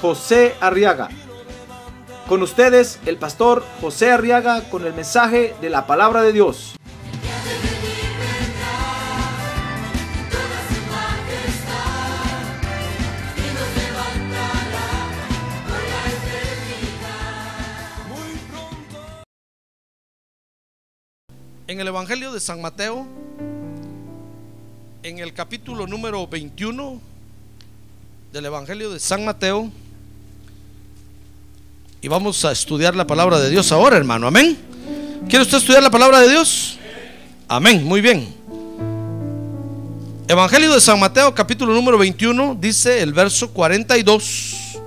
José Arriaga. Con ustedes, el pastor José Arriaga con el mensaje de la palabra de Dios. En el Evangelio de San Mateo, en el capítulo número 21 del Evangelio de San Mateo, y vamos a estudiar la palabra de Dios ahora, hermano. Amén. ¿Quiere usted estudiar la palabra de Dios? Amén. Muy bien. Evangelio de San Mateo, capítulo número 21, dice el verso 42.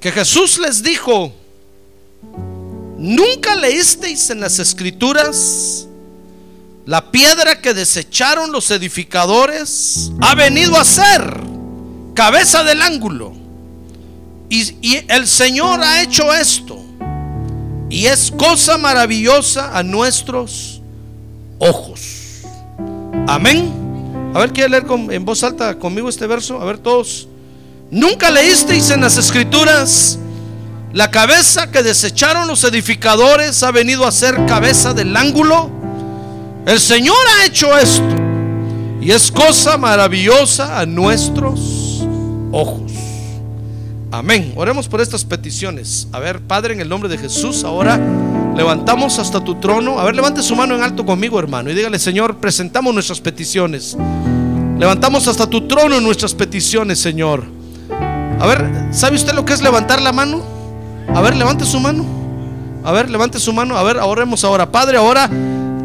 Que Jesús les dijo, ¿Nunca leísteis en las escrituras la piedra que desecharon los edificadores ha venido a ser cabeza del ángulo? Y, el Señor ha hecho esto. Y es cosa maravillosa a nuestros ojos. Amén. A ver, ¿quiere leer con, en voz alta conmigo este verso? A ver, todos. ¿Nunca leísteis en las escrituras? La cabeza que desecharon los edificadores ha venido a ser cabeza del ángulo. El Señor ha hecho esto. Y es cosa maravillosa a nuestros ojos. Amén. Oremos por estas peticiones. A ver, Padre, en el nombre de Jesús, ahora levantamos hasta tu trono. A ver, levante su mano en alto conmigo, hermano. Y dígale, Señor, presentamos nuestras peticiones. Levantamos hasta tu trono nuestras peticiones, Señor. A ver, ¿sabe usted lo que es levantar la mano? A ver, levante su mano. A ver, levante su mano. A ver, oremos ahora. Padre, ahora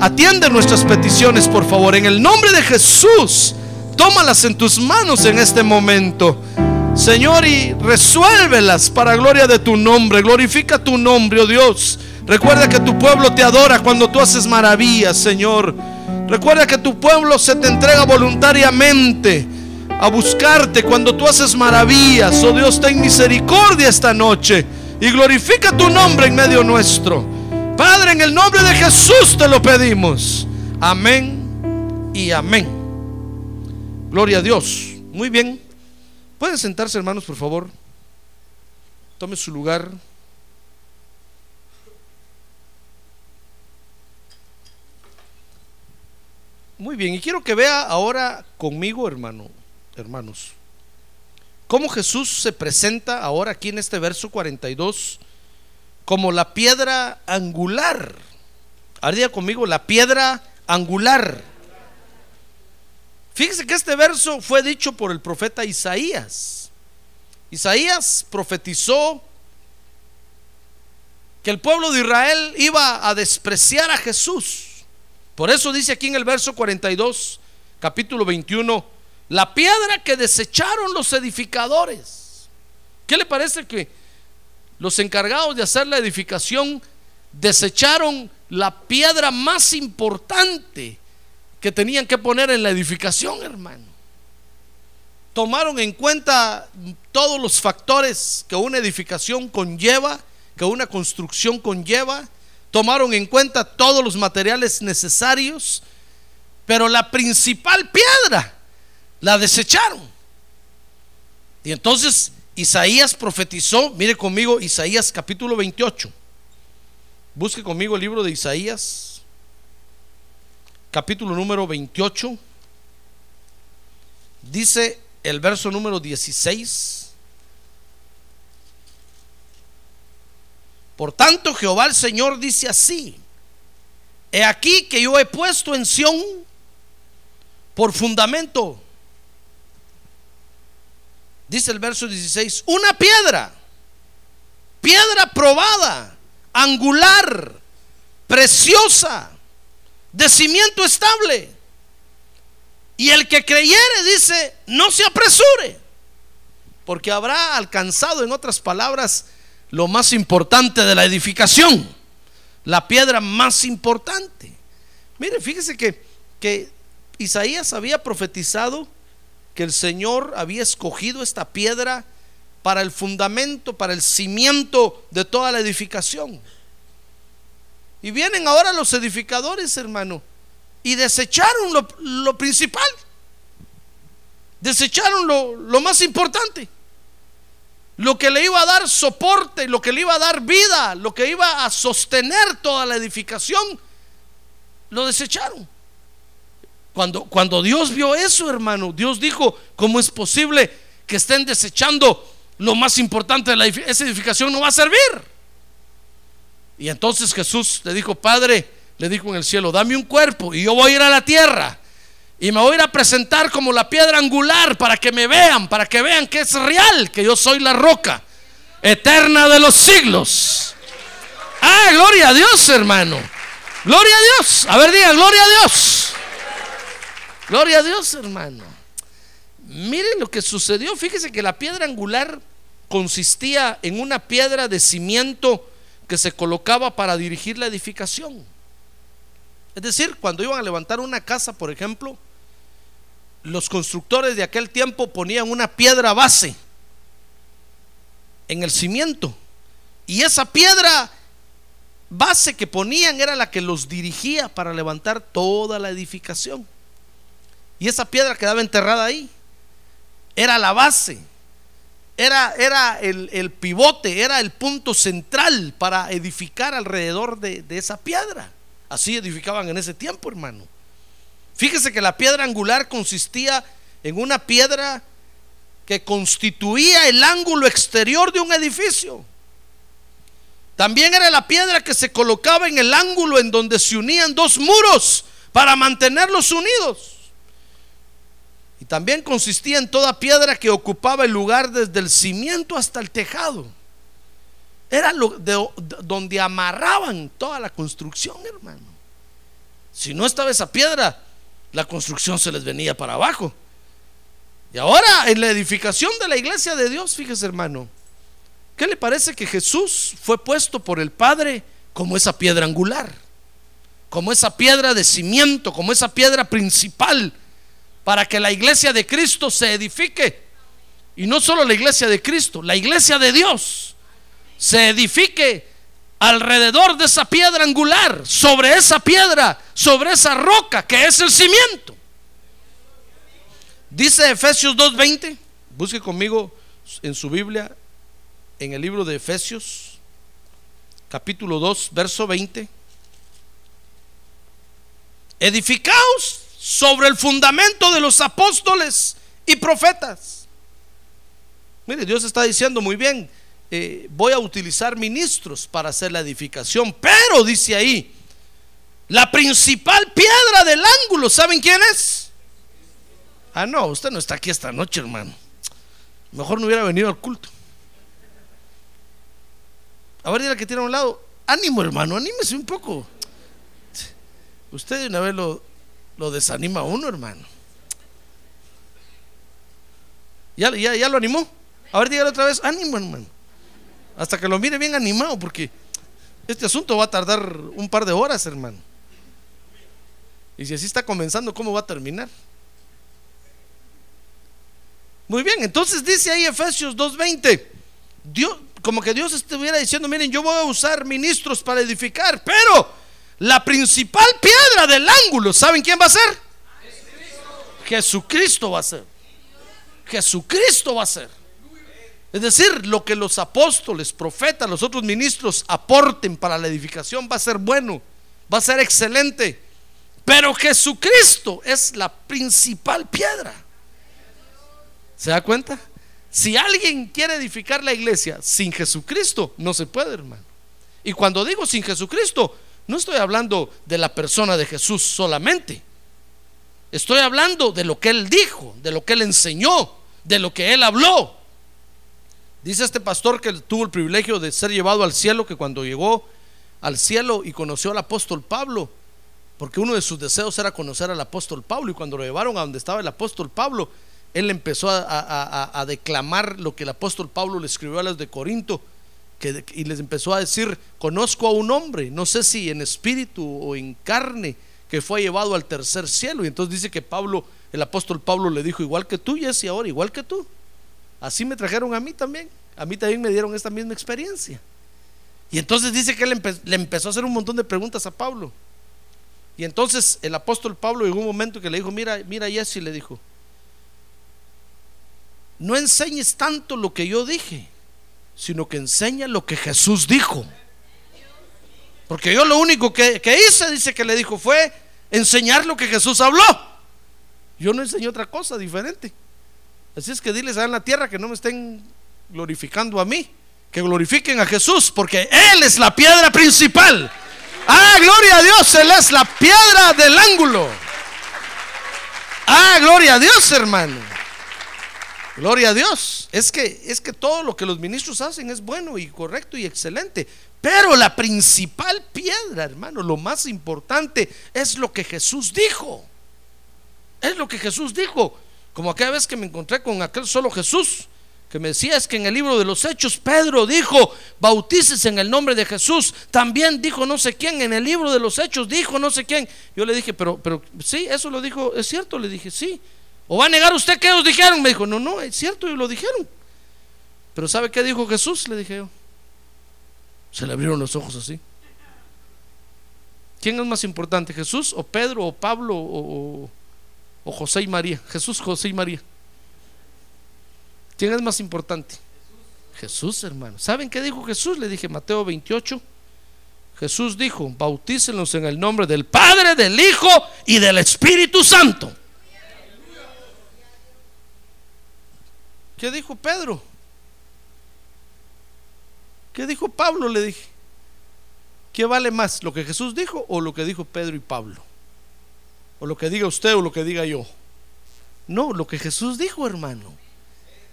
atiende nuestras peticiones, por favor. En el nombre de Jesús, tómalas en tus manos en este momento. Señor, y resuélvelas para gloria de tu nombre. Glorifica tu nombre, oh Dios. Recuerda que tu pueblo te adora cuando tú haces maravillas, Señor. Recuerda que tu pueblo se te entrega voluntariamente a buscarte cuando tú haces maravillas. Oh Dios, ten misericordia esta noche y glorifica tu nombre en medio nuestro. Padre, en el nombre de Jesús te lo pedimos. Amén y amén. Gloria a Dios. Muy bien. Pueden sentarse, hermanos, por favor. Tome su lugar. Muy bien, y quiero que vea ahora conmigo, hermano, hermanos, cómo Jesús se presenta ahora aquí en este verso 42 como la piedra angular. Ardía conmigo, la piedra angular. Fíjese que este verso fue dicho por el profeta Isaías. Isaías profetizó que el pueblo de Israel iba a despreciar a Jesús. Por eso dice aquí en el verso 42, capítulo 21, la piedra que desecharon los edificadores. ¿Qué le parece que los encargados de hacer la edificación desecharon la piedra más importante que tenían que poner en la edificación, hermano? Tomaron en cuenta todos los factores que una edificación conlleva, que una construcción conlleva. Tomaron en cuenta todos los materiales necesarios, pero la principal piedra la desecharon. Y entonces Isaías profetizó, mire conmigo Isaías capítulo 28. Busque conmigo el libro de Isaías, capítulo número 28. Dice el verso número 16. Por tanto, Jehová el Señor dice así: He aquí que yo he puesto en Sión por fundamento dice el verso 16, una piedra, piedra probada, angular, preciosa, de cimiento estable. Y el que creyere, dice, no se apresure, porque habrá alcanzado, en otras palabras, lo más importante de la edificación, la piedra más importante. Mire, fíjese que, que Isaías había profetizado que el Señor había escogido esta piedra para el fundamento, para el cimiento de toda la edificación. Y vienen ahora los edificadores, hermano, y desecharon lo, principal. Desecharon lo, lo más importante. Lo que le iba a dar soporte, lo que le iba a dar vida, lo que iba a sostener toda la edificación, lo desecharon. Cuando, cuando Dios vio eso, hermano, Dios dijo, ¿cómo es posible que estén desechando lo más importante de la esa edificación? No va a servir. Y entonces Jesús le dijo, Padre, le dijo en el cielo, dame un cuerpo y yo voy a ir a la tierra. Y me voy a ir a presentar como la piedra angular para que me vean, para que vean que es real, que yo soy la roca eterna de los siglos. Ah, gloria a Dios, hermano. Gloria a Dios. A ver, diga, gloria a Dios. Gloria a Dios, hermano. Miren lo que sucedió. Fíjese que la piedra angular consistía en una piedra de cimiento que se colocaba para dirigir la edificación. Es decir, cuando iban a levantar una casa, por ejemplo, los constructores de aquel tiempo ponían una piedra base en el cimiento. Y esa piedra base que ponían era la que los dirigía para levantar toda la edificación. Y esa piedra quedaba enterrada ahí. Era la base era, era el, pivote, era el punto central para edificar alrededor de, de esa piedra. Así edificaban en ese tiempo, hermano. Fíjese que la piedra angular consistía en una piedra que constituía el ángulo exterior de un edificio. También era la piedra que se colocaba en el ángulo en donde se unían dos muros para mantenerlos unidos. Y también consistía en toda piedra que ocupaba el lugar desde el cimiento hasta el tejado. Era lo de, donde amarraban toda la construcción, hermano. Si no estaba esa piedra, la construcción se les venía para abajo. Y ahora en la edificación de la iglesia de Dios, fíjese hermano, ¿qué le parece que Jesús fue puesto por el Padre como esa piedra angular? Como esa piedra de cimiento, como esa piedra principal para que la iglesia de Cristo se edifique. Y no solo la iglesia de Cristo, la iglesia de Dios se edifique alrededor de esa piedra angular, sobre esa piedra, sobre esa roca que es el cimiento. Dice Efesios 2.20, busque conmigo en su Biblia, en el libro de Efesios, capítulo 2, verso 20. Edificaos sobre el fundamento de los apóstoles y profetas. Mire, Dios está diciendo muy bien, eh, voy a utilizar ministros para hacer la edificación, pero dice ahí, la principal piedra del ángulo, ¿saben quién es? Ah, no, usted no está aquí esta noche, hermano. Mejor no hubiera venido al culto. A ver, dile que tiene a un lado. Ánimo, hermano, anímese un poco. Usted una vez lo, lo desanima a uno, hermano. ¿Ya, lo animó? A ver, dígale otra vez, ánimo, hermano. Hasta que lo mire bien animado, porque este asunto va a tardar un par de horas, hermano. Y si así está comenzando, ¿cómo va a terminar? Muy bien, entonces dice ahí Efesios 2.20, Dios, como que Dios estuviera diciendo, miren, yo voy a usar ministros para edificar, pero la principal piedra del ángulo, ¿saben quién va a ser? Jesucristo va a ser. Jesucristo va a ser. Es decir, lo que los apóstoles, profetas, los otros ministros aporten para la edificación va a ser bueno, va a ser excelente. Pero Jesucristo es la principal piedra. ¿Se da cuenta? Si alguien quiere edificar la iglesia sin Jesucristo, no se puede, hermano. Y cuando digo sin Jesucristo, no estoy hablando de la persona de Jesús solamente. Estoy hablando de lo que Él dijo, de lo que Él enseñó, de lo que Él habló. Dice este pastor que tuvo el privilegio de ser llevado al cielo, que cuando llegó al cielo y conoció al apóstol Pablo, porque uno de sus deseos era conocer al apóstol Pablo y cuando lo llevaron a donde estaba el apóstol Pablo, él empezó a, declamar lo que el apóstol Pablo le escribió a los de Corinto y les empezó a decir, conozco a un hombre, no sé si en espíritu o en carne, que fue llevado al tercer cielo. Y entonces dice que Pablo, el apóstol Pablo le dijo, igual que tú, Jesse, ahora igual que tú. Así me trajeron a mí también. A mí también me dieron esta misma experiencia. Y entonces dice que él le empezó a hacer un montón de preguntas a Pablo. Y entonces el apóstol Pablo llegó un momento que le dijo, mira, mira Jesse, le dijo, no enseñes tanto lo que yo dije, sino que enseña lo que Jesús dijo. Porque yo lo único que, que hice, dice que le dijo, fue enseñar lo que Jesús habló. Yo no enseñé otra cosa diferente. Así es que diles allá en la tierra que no me estén glorificando a mí, que glorifiquen a Jesús, porque Él es la piedra principal. Ah, gloria a Dios, Él es la piedra del ángulo. Ah, gloria a Dios, hermano. Gloria a Dios. Es que es que todo lo que los ministros hacen es bueno y correcto y excelente, pero la principal piedra, hermano, lo más importante es lo que Jesús dijo. Es lo que Jesús dijo. Como aquella vez que me encontré con aquel solo Jesús, que me decía es que en el libro de los Hechos Pedro dijo, bautices en el nombre de Jesús. También dijo no sé quién, en el libro de los Hechos dijo no sé quién. Yo le dije, pero, pero sí, eso lo dijo, es cierto, le dije, sí. ¿O va a negar usted que ellos dijeron? Me dijo, no, no, es cierto, ellos lo dijeron. Pero ¿sabe qué dijo Jesús? Le dije yo. Se le abrieron los ojos así. ¿Quién es más importante, Jesús o Pedro o Pablo o, o- José y María? Jesús, José y María. ¿Quién es más importante? Jesús, hermano. ¿Saben qué dijo Jesús? Le dije Mateo 28. Jesús dijo, bautícenlos en el nombre del Padre, del Hijo y del Espíritu Santo. ¿Qué dijo Pedro? ¿Qué dijo Pablo? Le dije. ¿Qué vale más? ¿Lo que Jesús dijo o lo que dijo Pedro y Pablo? ¿O lo que diga usted o lo que diga yo? No, lo que Jesús dijo, hermano.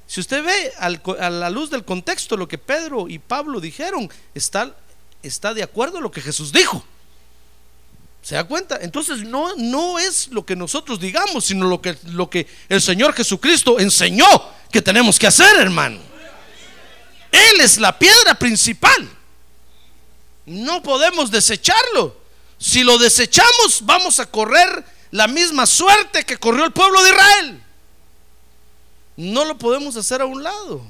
Si usted ve al a la luz del contexto lo que Pedro y Pablo dijeron, está, está de acuerdo lo que Jesús dijo. ¿Se da cuenta? Entonces no, no es lo que nosotros digamos, sino lo que, lo que el Señor Jesucristo enseñó que tenemos que hacer, hermano. Él es la piedra principal. No podemos desecharlo. Si lo desechamos, vamos a correr la misma suerte que corrió el pueblo de Israel. No lo podemos hacer a un lado.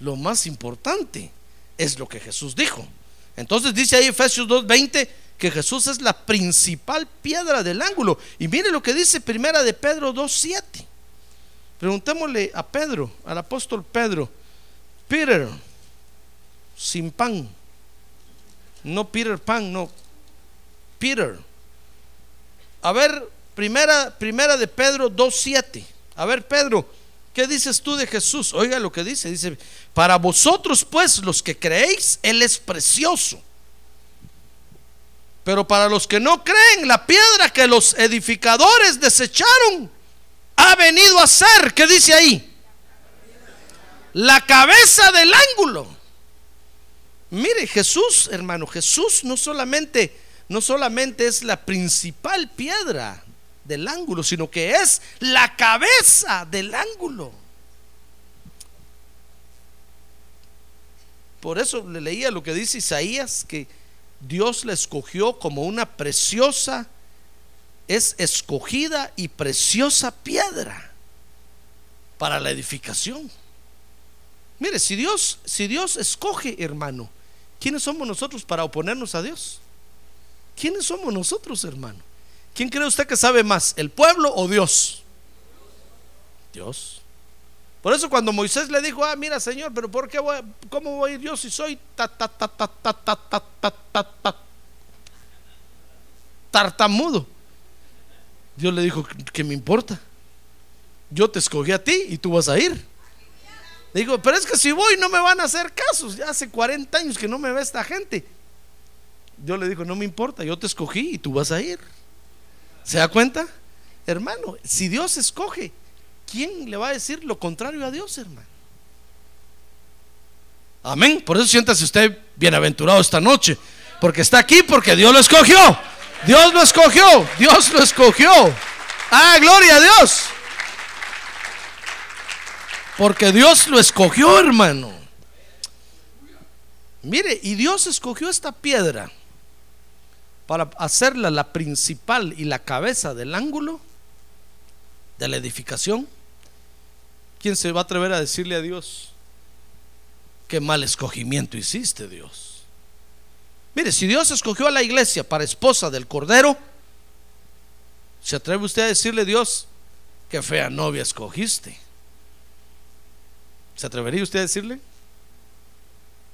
Lo más importante es lo que Jesús dijo. Entonces dice ahí Efesios 2:20 que Jesús es la principal piedra del ángulo. Y mire lo que dice Primera de Pedro 2:7. Preguntémosle a Pedro, al apóstol Pedro, Peter, sin pan, no Peter Pan, no Peter. A ver, primera, primera de Pedro 2.7. A ver, Pedro, ¿qué dices tú de Jesús? Oiga lo que dice. Dice, para vosotros pues los que creéis, Él es precioso. Pero para los que no creen, la piedra que los edificadores desecharon ha venido a ser, ¿qué dice ahí? La cabeza del ángulo. Mire, Jesús, hermano, Jesús no solamente no solamente es la principal piedra del ángulo, sino que es la cabeza del ángulo. Por eso le leía lo que dice Isaías, que Dios la escogió como una preciosa, es escogida y preciosa piedra para la edificación. Mire, si Dios, si Dios escoge, hermano, ¿quiénes somos nosotros para oponernos a Dios? ¿Quiénes somos nosotros, hermano? ¿Quién cree usted que sabe más, el pueblo o Dios? Dios. Por eso cuando Moisés le dijo, ah, mira, Señor, pero ¿por qué voy, cómo voy a ir yo si soy ta, ta, ta, ta, ta, ta, ta, ta, ta, ta, tartamudo? Dios le dijo, ¿qué me importa? Yo te escogí a ti y tú vas a ir. Le digo, pero es que si voy no me van a hacer casos. Ya hace 40 años que no me ve esta gente. Dios le dijo, no me importa, yo te escogí y tú vas a ir. ¿Se da cuenta? Hermano, si Dios escoge, ¿quién le va a decir lo contrario a Dios, hermano? Amén. Por eso siéntase usted bienaventurado esta noche. Porque está aquí, porque Dios lo escogió. Dios lo escogió, Dios lo escogió. Ah, gloria a Dios. Porque Dios lo escogió, hermano. Mire, y Dios escogió esta piedra para hacerla la principal y la cabeza del ángulo de la edificación. ¿Quién se va a atrever a decirle a Dios, qué mal escogimiento hiciste, Dios? Mire, si Dios escogió a la iglesia para esposa del Cordero, ¿se atreve usted a decirle a Dios, qué fea novia escogiste? ¿Se atrevería usted a decirle?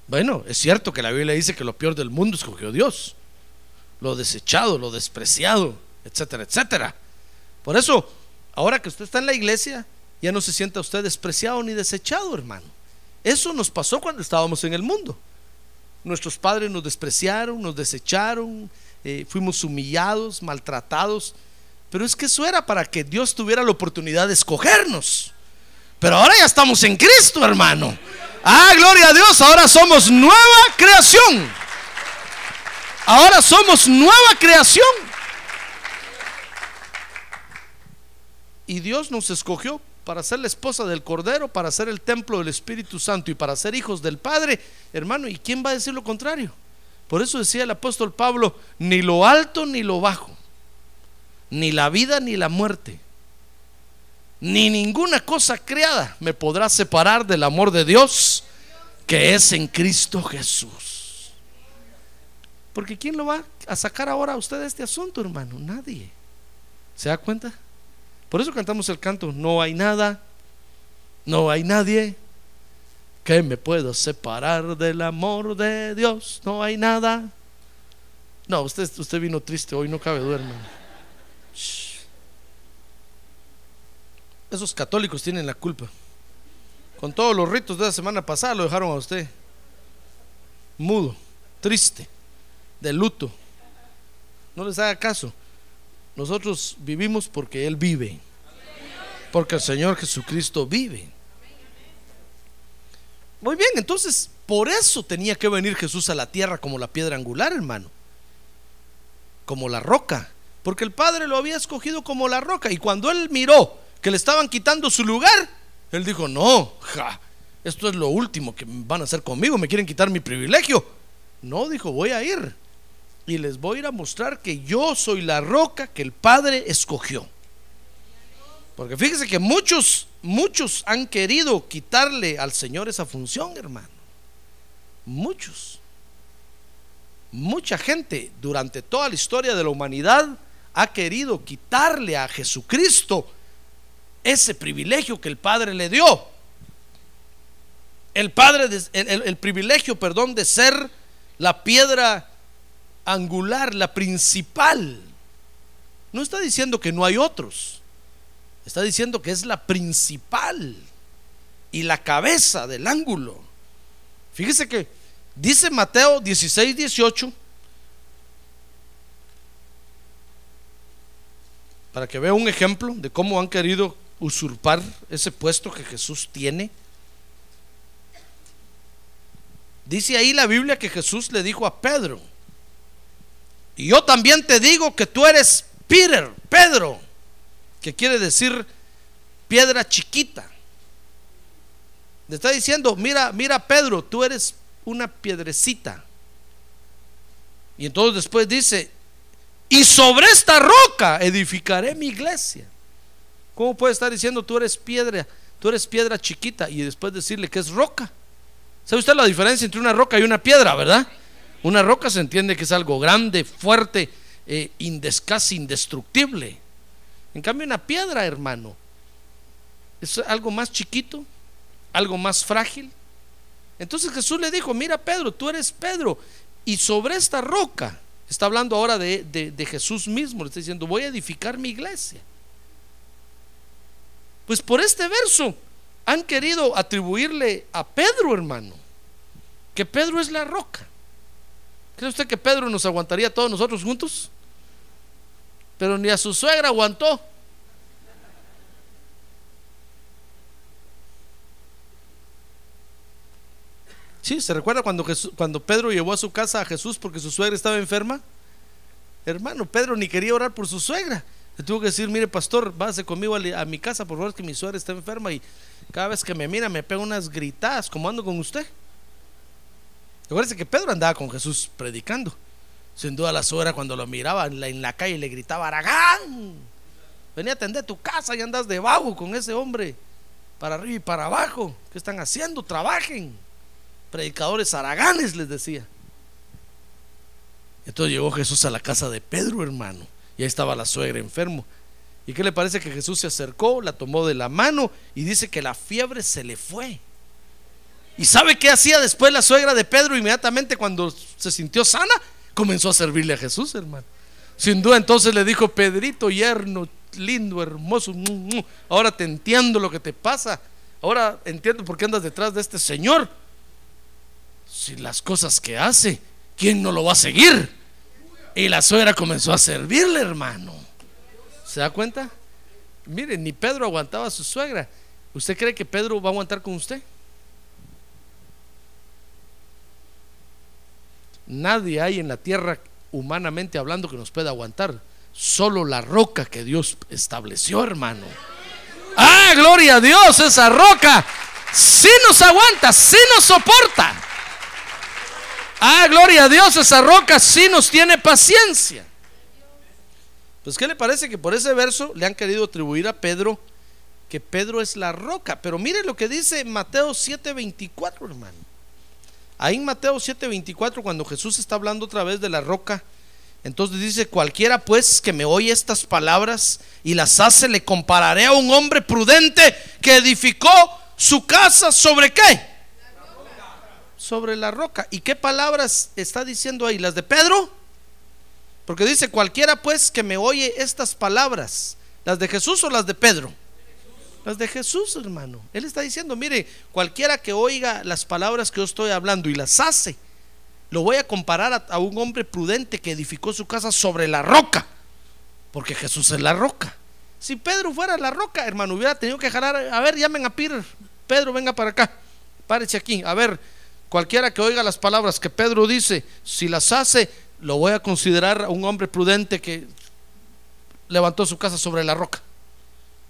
Bueno, es cierto que la Biblia dice que lo peor del mundo escogió Dios, lo desechado, lo despreciado, etcétera, etcétera. Por eso, ahora que usted está en la iglesia, ya no se sienta usted despreciado ni desechado, hermano. Eso nos pasó cuando estábamos en el mundo. Nuestros padres nos despreciaron, nos desecharon, eh, fuimos humillados, maltratados. Pero es que eso era para que Dios tuviera la oportunidad de escogernos. Pero ahora ya estamos en Cristo, hermano. Ah, gloria a Dios, ahora somos nueva creación. Ahora somos nueva creación. Y Dios nos escogió para ser la esposa del Cordero, para ser el templo del Espíritu Santo y para ser hijos del Padre, hermano, ¿y quién va a decir lo contrario? Por eso decía el apóstol Pablo, ni lo alto ni lo bajo, ni la vida ni la muerte, ni ninguna cosa creada me podrá separar del amor de Dios que es en Cristo Jesús. Porque ¿quién lo va a sacar ahora a usted de este asunto, hermano? Nadie. ¿Se da cuenta? Por eso cantamos el canto, no hay nada, no hay nadie que me pueda separar del amor de Dios, no hay nada. No, usted, usted vino triste, hoy no cabe duerme. Esos católicos tienen la culpa. Con todos los ritos de la semana pasada lo dejaron a usted mudo, triste, de luto. No les haga caso. Nosotros vivimos porque Él vive. Porque el Señor Jesucristo vive. Muy bien, entonces por eso tenía que venir Jesús a la tierra como la piedra angular, hermano. Como la roca. Porque el Padre lo había escogido como la roca. Y cuando Él miró que le estaban quitando su lugar, Él dijo, no, ja, esto es lo último que van a hacer conmigo, me quieren quitar mi privilegio. No, dijo, voy a ir y les voy a ir a mostrar que yo soy la roca que el Padre escogió. Porque fíjese que muchos, muchos han querido quitarle al Señor esa función, hermano. Muchos. Mucha gente durante toda la historia de la humanidad ha querido quitarle a Jesucristo ese privilegio que el Padre le dio. El Padre, el, el privilegio, perdón, de ser la piedra angular, la principal. No está diciendo que no hay otros. Está diciendo que es la principal y la cabeza del ángulo. Fíjese que dice Mateo 16, 18, para que vea un ejemplo de cómo han querido usurpar ese puesto que Jesús tiene. Dice ahí la Biblia que Jesús le dijo a Pedro, y yo también te digo que tú eres Peter, Pedro, que quiere decir piedra chiquita. Le está diciendo, mira, mira Pedro, tú eres una piedrecita. Y entonces después dice, y sobre esta roca edificaré mi iglesia. ¿Cómo puede estar diciendo tú eres piedra, tú eres piedra chiquita y después decirle que es roca? ¿Sabe usted la diferencia entre una roca y una piedra, verdad? Una roca se entiende que es algo grande, fuerte, eh, casi indestructible. En cambio, una piedra, hermano, es algo más chiquito, algo más frágil. Entonces Jesús le dijo, mira Pedro, tú eres Pedro, y sobre esta roca, está hablando ahora de, de Jesús mismo, le está diciendo, voy a edificar mi iglesia. Pues por este verso han querido atribuirle a Pedro, hermano, que Pedro es la roca. ¿Cree usted que Pedro nos aguantaría todos nosotros juntos? Pero ni a su suegra aguantó. Sí, ¿se recuerda cuando, cuando Pedro llevó a su casa a Jesús porque su suegra estaba enferma? Hermano, Pedro ni quería orar por su suegra. Le tuvo que decir, mire pastor, váyase conmigo a mi casa, por favor, que mi suegra está enferma y cada vez que me mira me pega unas gritadas, como ando con usted. Acuérdense que Pedro andaba con Jesús predicando. Sin duda la suegra cuando lo miraba en la, calle le gritaba, Aragán, venía a atender tu casa y andas debajo con ese hombre, para arriba y para abajo. ¿Qué están haciendo? Trabajen. Predicadores araganes les decía. Entonces llegó Jesús a la casa de Pedro, hermano. Y ahí estaba la suegra enfermo. ¿Y qué le parece que Jesús se acercó, la tomó de la mano y dice que la fiebre se le fue? ¿Y sabe qué hacía después la suegra de Pedro inmediatamente cuando se sintió sana? Comenzó a servirle a Jesús, hermano. Sin duda entonces le dijo, Pedrito, yerno, lindo, hermoso, ahora te entiendo lo que te pasa. Ahora entiendo por qué andas detrás de este Señor. Si las cosas que hace, ¿quién no lo va a seguir? Y la suegra comenzó a servirle, hermano. ¿Se da cuenta? Miren, ni Pedro aguantaba a su suegra. ¿Usted cree que Pedro va a aguantar con usted? Nadie hay en la tierra, humanamente hablando, que nos pueda aguantar. Solo la roca que Dios estableció, hermano. Ah, gloria a Dios, esa roca sí nos aguanta, sí nos soporta. Ah, gloria a Dios, esa roca sí nos tiene paciencia. Pues, ¿qué le parece que por ese verso le han querido atribuir a Pedro que Pedro es la roca? Pero mire lo que dice Mateo 7:24, hermano. Ahí en Mateo 7:24, cuando Jesús está hablando otra vez de la roca, entonces dice, cualquiera pues que me oye estas palabras y las hace, le compararé a un hombre prudente que edificó su casa sobre qué? Sobre la roca. ¿Y qué palabras está diciendo ahí? ¿Las de Pedro? Porque dice, cualquiera pues que me oye estas palabras, ¿las de Jesús o las de Pedro? Las de Jesús, hermano. Él está diciendo, mire, cualquiera que oiga las palabras que yo estoy hablando y las hace, lo voy a comparar a, a un hombre prudente que edificó su casa sobre la roca, porque Jesús es la roca. Si Pedro fuera la roca, hermano, hubiera tenido que jalar, a ver, llamen a Peter, Pedro, venga para acá, párese aquí, a ver, cualquiera que oiga las palabras que Pedro dice, si las hace, lo voy a considerar un hombre prudente que levantó su casa sobre la roca.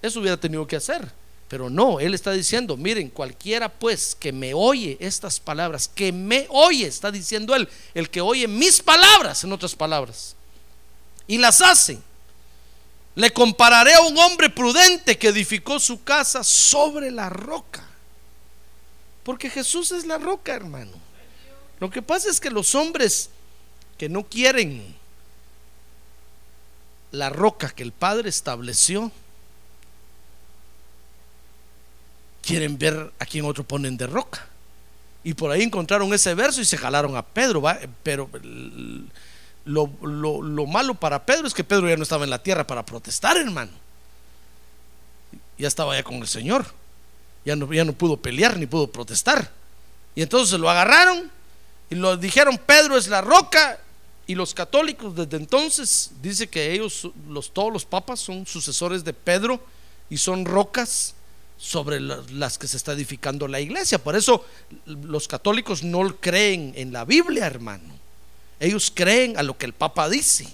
Eso hubiera tenido que hacer. Pero no, él está diciendo, miren, cualquiera pues que me oye estas palabras, que me oye, está diciendo él, el que oye mis palabras, en otras palabras, y las hace, le compararé a un hombre prudente que edificó su casa sobre la roca. Porque Jesús es la roca, hermano. Lo que pasa es que los hombres que no quieren la roca que el Padre estableció, quieren ver a quién otro ponen de roca. Y por ahí encontraron ese verso y se jalaron a Pedro. Pero lo, lo, malo para Pedro es que Pedro ya no estaba en la tierra para protestar, hermano. Ya estaba ya con el Señor. Ya no, ya no pudo pelear ni pudo protestar. Y entonces lo agarraron y lo dijeron, Pedro es la roca. Y los católicos desde entonces dice que ellos, los, todos los papas son sucesores de Pedro y son rocas sobre las que se está edificando la iglesia. Por eso los católicos no creen en la Biblia, hermano. Ellos creen a lo que el Papa dice.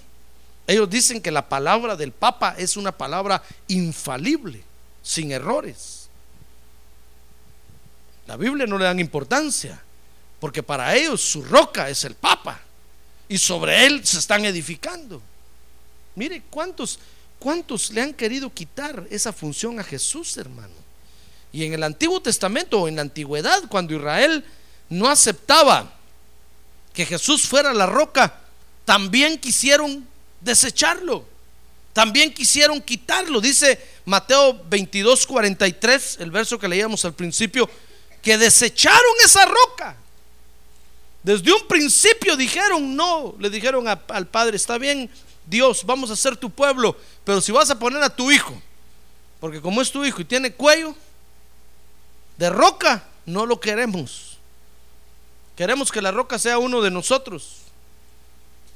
Ellos dicen que la palabra del Papa es una palabra infalible, sin errores. La Biblia no le dan importancia, porque para ellos su roca es el Papa y sobre él se están edificando. Mire cuántos cuántos le han querido quitar esa función a Jesús, hermano. Y en el Antiguo Testamento o en la antigüedad, cuando Israel no aceptaba que Jesús fuera la roca, también quisieron desecharlo. También quisieron quitarlo. Dice Mateo 22, 43, el verso que leíamos al principio, que desecharon esa roca. Desde un principio dijeron no, le dijeron al Padre, está bien, Dios, vamos a ser tu pueblo, pero si vas a poner a tu hijo, porque como es tu hijo y tiene cuello, de roca, no lo queremos. Queremos que la roca sea uno de nosotros.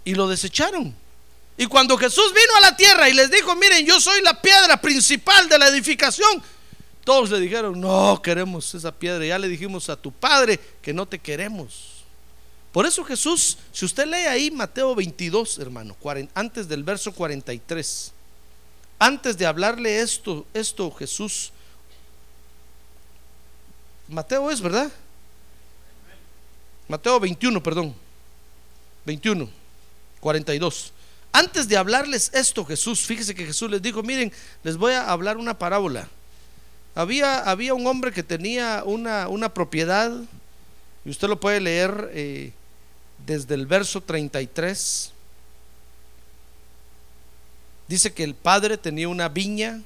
Y lo desecharon. Y cuando Jesús vino a la tierra y les dijo, miren, yo soy la piedra principal de la edificación, todos le dijeron, no queremos esa piedra. Ya le dijimos a tu padre que no te queremos. Por eso Jesús, si usted lee ahí Mateo 22, hermano, antes del verso 43, antes de hablarle esto, esto Jesús, Mateo es, ¿verdad? Mateo 21, perdón, 21, 42. Antes de hablarles esto, Jesús, fíjese que Jesús les dijo, miren, les voy a hablar una parábola. Había, había un hombre que tenía una, una propiedad, y usted lo puede leer eh, desde el verso 33. Dice que el padre tenía una viña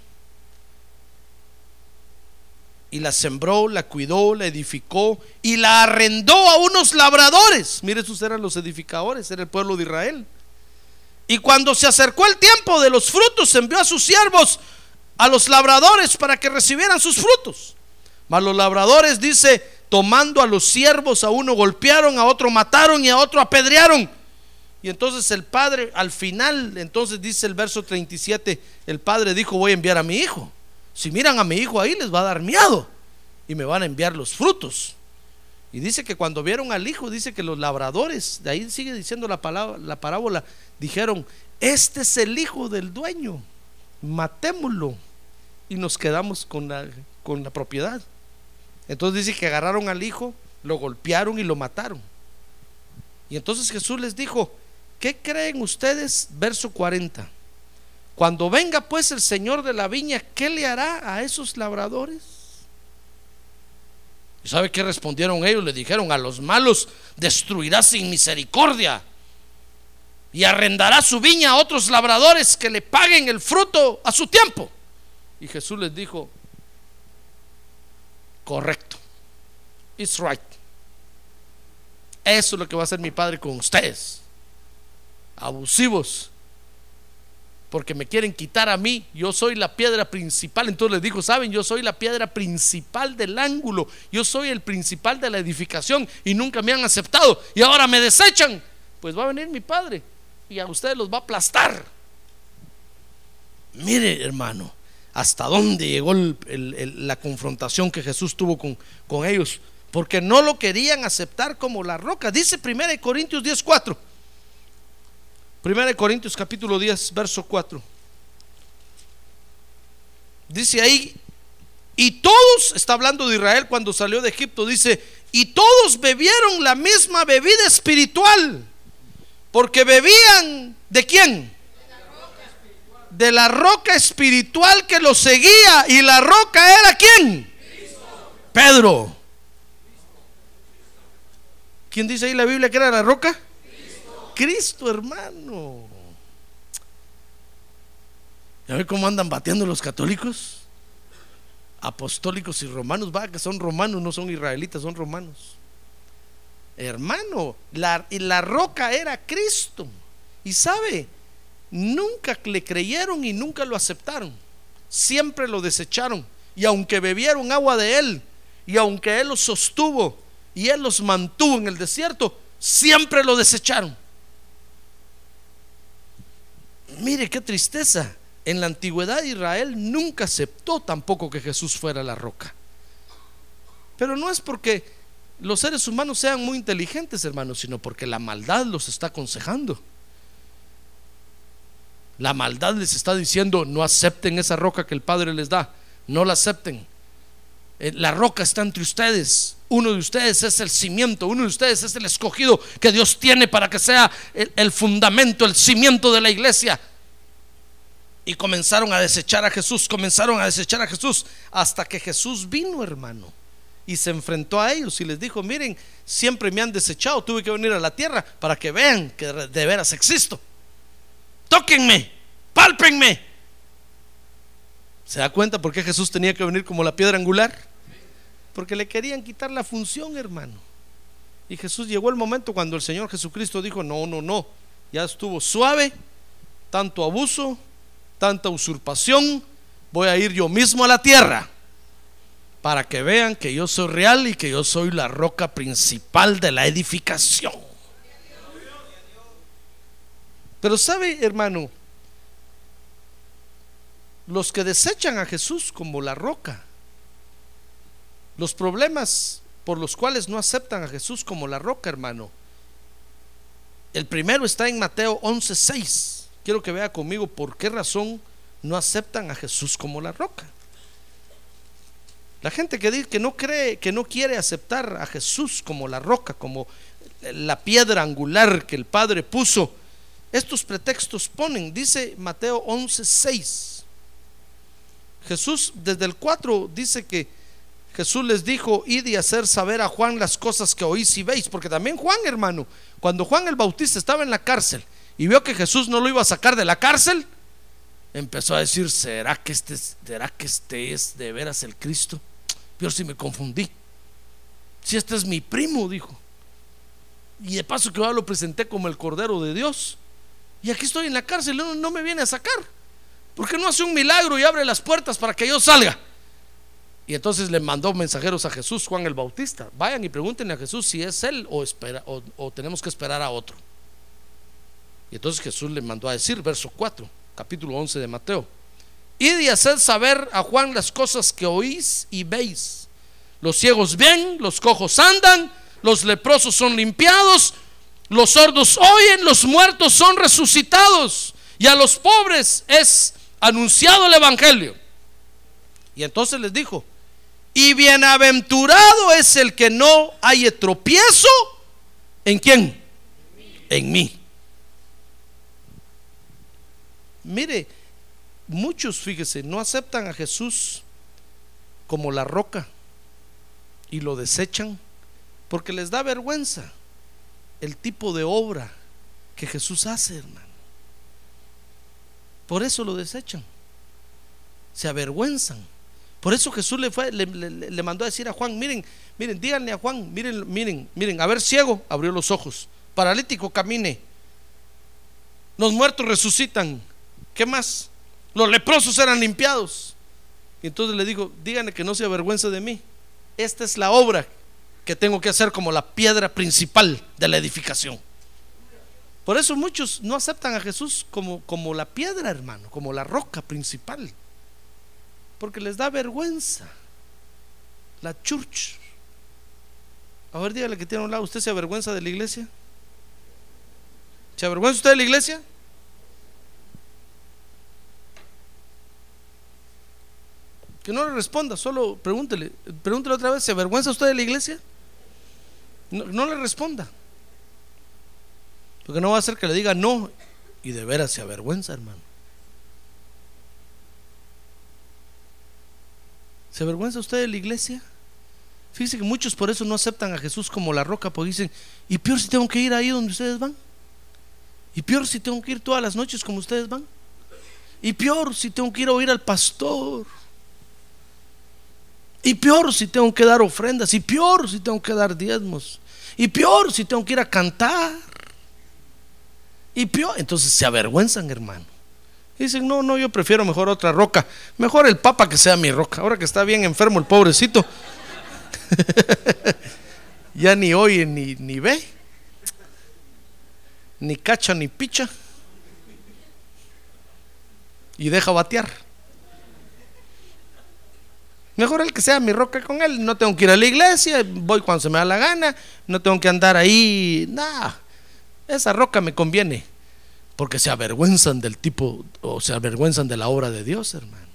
y la sembró, la cuidó, la edificó y la arrendó a unos labradores. Mire, esos eran los edificadores, era el pueblo de Israel. Y cuando se acercó el tiempo de los frutos, envió a sus siervos, a los labradores, para que recibieran sus frutos. Mas los labradores, dice, tomando a los siervos, a uno golpearon, a otro mataron y a otro apedrearon. Y entonces el padre, al final, entonces dice el verso 37, el padre dijo, voy a enviar a mi hijo. Si miran a mi hijo ahí, les va a dar miedo y me van a enviar los frutos. Y dice que cuando vieron al hijo, dice que los labradores, de ahí sigue diciendo la, parábola, dijeron, este es el hijo del dueño, matémoslo y nos quedamos con la, con la propiedad. Entonces dice que agarraron al hijo, lo golpearon y lo mataron. Y entonces Jesús les dijo, ¿qué creen ustedes? Verso 40. Cuando venga pues el Señor de la viña, ¿qué le hará a esos labradores? ¿Y sabe qué respondieron ellos? Le dijeron, a los malos destruirá sin misericordia y arrendará su viña a otros labradores que le paguen el fruto a su tiempo. Y Jesús les dijo, correcto, it's right. Eso es lo que va a hacer mi padre con ustedes, abusivos, porque me quieren quitar a mí, yo soy la piedra principal. Entonces les dijo, saben, yo soy la piedra principal del ángulo, yo soy el principal de la edificación y nunca me han aceptado y ahora me desechan. Pues va a venir mi padre y a ustedes los va a aplastar. Mire, hermano, hasta dónde llegó la confrontación que Jesús tuvo con, con, ellos, porque no lo querían aceptar como la roca. Dice 1 Corintios 10, 4. 1 Corintios capítulo 10, verso 4. Dice ahí, y todos, está hablando de Israel cuando salió de Egipto, dice, y todos bebieron la misma bebida espiritual porque bebían de quién? De la roca espiritual que los seguía. ¿Y la roca era quién? Pedro. ¿Quién dice ahí la Biblia que era la roca? Cristo, hermano. ¿Ya ve cómo andan bateando los católicos? Apostólicos y romanos, va, que son romanos, no son israelitas, son romanos. Hermano, la, la roca era Cristo. Y sabe, nunca le creyeron y nunca lo aceptaron. Siempre lo desecharon. Y aunque bebieron agua de él, y aunque él los sostuvo y él los mantuvo en el desierto, siempre lo desecharon. Mire qué tristeza. En la antigüedad Israel nunca aceptó tampoco que Jesús fuera la roca. Pero no es porque los seres humanos sean muy inteligentes, hermanos, sino porque la maldad los está aconsejando. La maldad les está diciendo, no acepten esa roca que el Padre les da, no la acepten. Eh, la roca está entre ustedes. Uno de ustedes es el cimiento, uno de ustedes es el escogido que Dios tiene para que sea el, fundamento, el cimiento de la iglesia. Y comenzaron a desechar a Jesús, comenzaron a desechar a Jesús hasta que Jesús vino, hermano y se enfrentó a ellos y les dijo, miren, siempre me han desechado, tuve que venir a la tierra para que vean que de veras existo. Tóquenme, pálpenme. ¿Se da cuenta por qué Jesús tenía que venir como la piedra angular? Porque le querían quitar la función, hermano. Y Jesús llegó el momento cuando el Señor Jesucristo dijo, no, no, no, ya estuvo suave, tanto abuso, tanta usurpación, voy a ir yo mismo a la tierra para que vean que yo soy real y que yo soy la roca principal de la edificación. Pero sabe, hermano, los que desechan a Jesús como la roca, los problemas por los cuales no aceptan a Jesús como la roca, hermano, El primero está en Mateo 11:6. Quiero que vea conmigo por qué razón no aceptan a Jesús como la roca. La gente que dice que no cree, que no quiere aceptar a Jesús como la roca, como la piedra angular que el Padre puso, estos pretextos ponen, dice Mateo 11:6. Jesús desde el 4 dice que Jesús les dijo, id y hacer saber a Juan las cosas que oís y veis, porque también Juan, hermano, cuando Juan el Bautista estaba en la cárcel y vio que Jesús no lo iba a sacar de la cárcel, empezó a decir, ¿será que este, será que este es de veras el Cristo? Pero si me confundí. Si este es mi primo, dijo. Y de paso que yo lo presenté como el Cordero de Dios. Y aquí estoy en la cárcel, no, no me viene a sacar. ¿Por qué no hace un milagro y abre las puertas para que yo salga? Y entonces le mandó mensajeros a Jesús, Juan el Bautista. Vayan y pregúntenle a Jesús si es él o, espera, o, tenemos que esperar a otro. Y entonces Jesús le mandó a decir, verso 4, capítulo 11 de Mateo. Y haced saber a Juan las cosas que oís y veis. Los ciegos ven, los cojos andan, los leprosos son limpiados, los sordos oyen, los muertos son resucitados y a los pobres es anunciado el Evangelio. Y entonces les dijo, y bienaventurado es el que no haya tropiezo. ¿En quién? En mí. Mire, muchos, fíjese, no aceptan a Jesús como la roca y lo desechan porque les da vergüenza el tipo de obra que Jesús hace, hermano. Por eso lo desechan. Se avergüenzan. Por eso Jesús le, fue, le, mandó a decir a Juan, miren, miren, díganle a Juan, miren, miren, miren, a ver, ciego, abrió los ojos, paralítico, camine, los muertos resucitan, ¿qué más? Los leprosos eran limpiados. Y entonces le digo, díganle que no se avergüenza de mí. Esta es la obra que tengo que hacer como la piedra principal de la edificación. Por eso muchos no aceptan a Jesús como, como la piedra, hermano, como la roca principal porque les da vergüenza. La church. A ver, dígale que tiene a un lado, ¿usted se avergüenza de la iglesia? ¿Se avergüenza usted de la iglesia? Que no le responda, solo pregúntele, pregúntele otra vez, ¿se avergüenza usted de la iglesia? No, no le responda. Porque no va a ser que le diga no y de veras se avergüenza, hermano. ¿Se avergüenza usted de la iglesia? Fíjese que muchos por eso no aceptan a Jesús como la roca, porque dicen, y peor si tengo que ir ahí donde ustedes van. Y peor si tengo que ir todas las noches como ustedes van. Y peor si tengo que ir a oír al pastor. Y peor si tengo que dar ofrendas. Y peor si tengo que dar diezmos. Y peor si tengo que ir a cantar. Y peor, entonces se avergüenzan, hermano dicen, no, no, yo prefiero mejor otra roca. Mejor el Papa que sea mi roca. Ahora que está bien enfermo el pobrecito. ya ni oye ni, ni ve. Ni cacha ni picha. Y deja batear. Mejor el que sea mi roca con él. No tengo que ir a la iglesia. Voy cuando se me da la gana. No tengo que andar ahí. Nada. Esa roca me conviene porque se avergüenzan del tipo o se avergüenzan de la obra de Dios, hermano.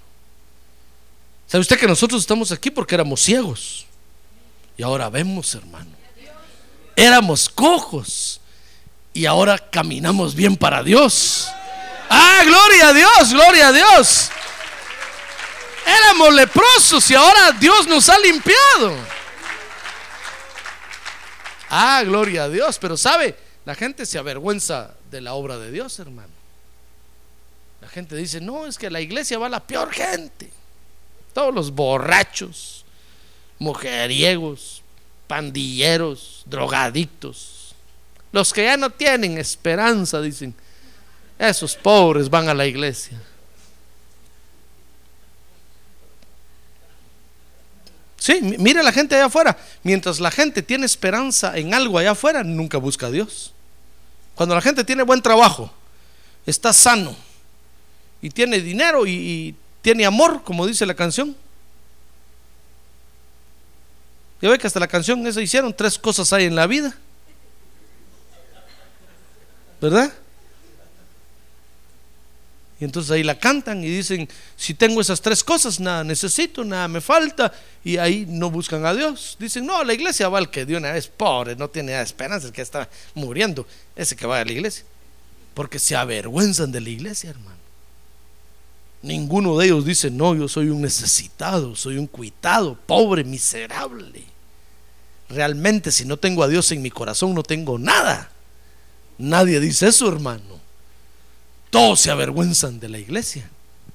¿Sabe usted que nosotros estamos aquí porque éramos ciegos? Y ahora vemos, hermano. Éramos cojos y ahora caminamos bien para Dios. Ah, gloria a Dios, gloria a Dios. Éramos leprosos y ahora Dios nos ha limpiado. Ah, gloria a Dios, pero sabe, la gente se avergüenza de la obra de Dios, hermano. La gente dice, no, es que la iglesia va la peor gente. Todos los borrachos, mujeriegos, pandilleros, drogadictos. Los que ya no tienen esperanza, dicen, esos pobres van a la iglesia. Sí, mire la gente allá afuera. Mientras la gente tiene esperanza en algo allá afuera, nunca busca a Dios. Cuando la gente tiene buen trabajo, está sano y tiene dinero y, tiene amor, como dice la canción. Ya ve que hasta la canción esa hicieron, tres cosas hay en la vida. ¿Verdad? Y entonces ahí la cantan y dicen, si tengo esas tres cosas, nada necesito, nada me falta. Y ahí no buscan a Dios. Dicen, no, la iglesia va al que de una vez pobre, no tiene esperanza, el que está muriendo, ese que va a la iglesia. Porque se avergüenzan de la iglesia, hermano. Ninguno de ellos dice, no, yo soy un necesitado, soy un cuitado, pobre, miserable. Realmente si no tengo a Dios en mi corazón, no tengo nada. Nadie dice eso, hermano. Todos se avergüenzan de la iglesia.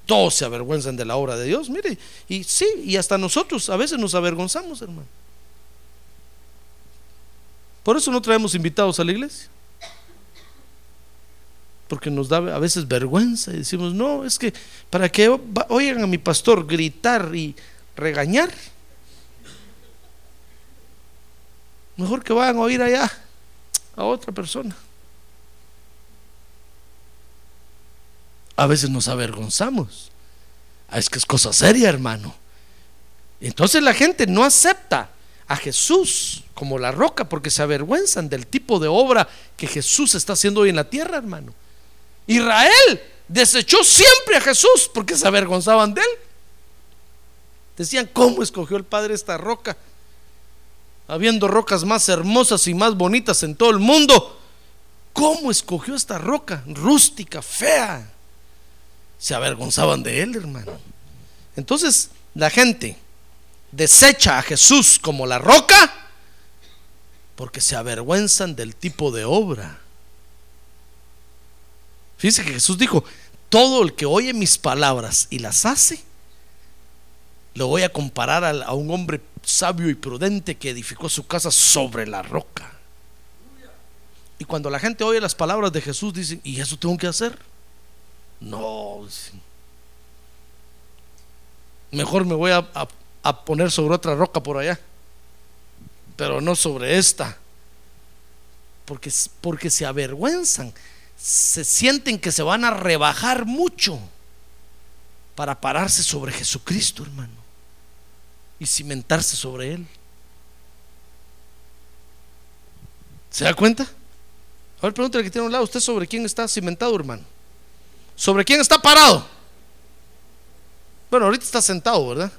Todos se avergüenzan de la obra de Dios. Mire, y sí, y hasta nosotros a veces nos avergonzamos, hermano. Por eso no traemos invitados a la iglesia. Porque nos da a veces vergüenza y decimos, no, es que para que oigan a mi pastor gritar y regañar, mejor que vayan a oír allá a otra persona. A veces nos avergonzamos. Ah, es que es cosa seria, hermano. Entonces la gente no acepta a Jesús como la roca porque se avergüenzan del tipo de obra que Jesús está haciendo hoy en la tierra, hermano. Israel desechó siempre a Jesús porque se avergonzaban de él. Decían, ¿cómo escogió el Padre esta roca? Habiendo rocas más hermosas y más bonitas en todo el mundo. ¿Cómo escogió esta roca? Rústica, fea se avergonzaban de él, hermano. Entonces la gente desecha a Jesús como la roca porque se avergüenzan del tipo de obra. Fíjese que Jesús dijo, todo el que oye mis palabras y las hace, lo voy a comparar a, un hombre sabio y prudente que edificó su casa sobre la roca. Y cuando la gente oye las palabras de Jesús, dicen, ¿y eso tengo que hacer? No, mejor me voy a, poner sobre otra roca por allá, pero no sobre esta, porque, porque se avergüenzan, se sienten que se van a rebajar mucho para pararse sobre Jesucristo, hermano, y cimentarse sobre Él. ¿Se da cuenta? A ver, pregúntale que tiene un lado, ¿usted sobre quién está cimentado, hermano? ¿Sobre quién está parado? Bueno, ahorita está sentado, ¿verdad?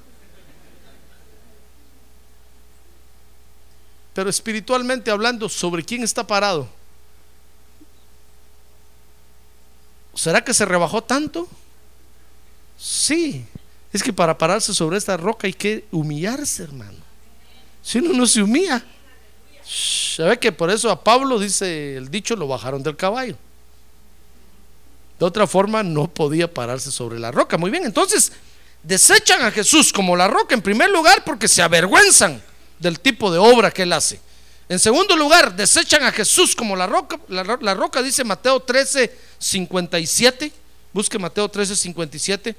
Pero espiritualmente hablando, ¿sobre quién está parado? ¿Será que se rebajó tanto? Sí. Es que para pararse sobre esta roca hay que humillarse, hermano. Si uno no se humilla. ¿Sabe que por eso a Pablo, dice el dicho, lo bajaron del caballo? De otra forma, no podía pararse sobre la roca. Muy bien, entonces desechan a Jesús como la roca en primer lugar porque se avergüenzan del tipo de obra que él hace. En segundo lugar, desechan a Jesús como la roca. La, roca dice Mateo 13, 57. Busque Mateo 13, 57.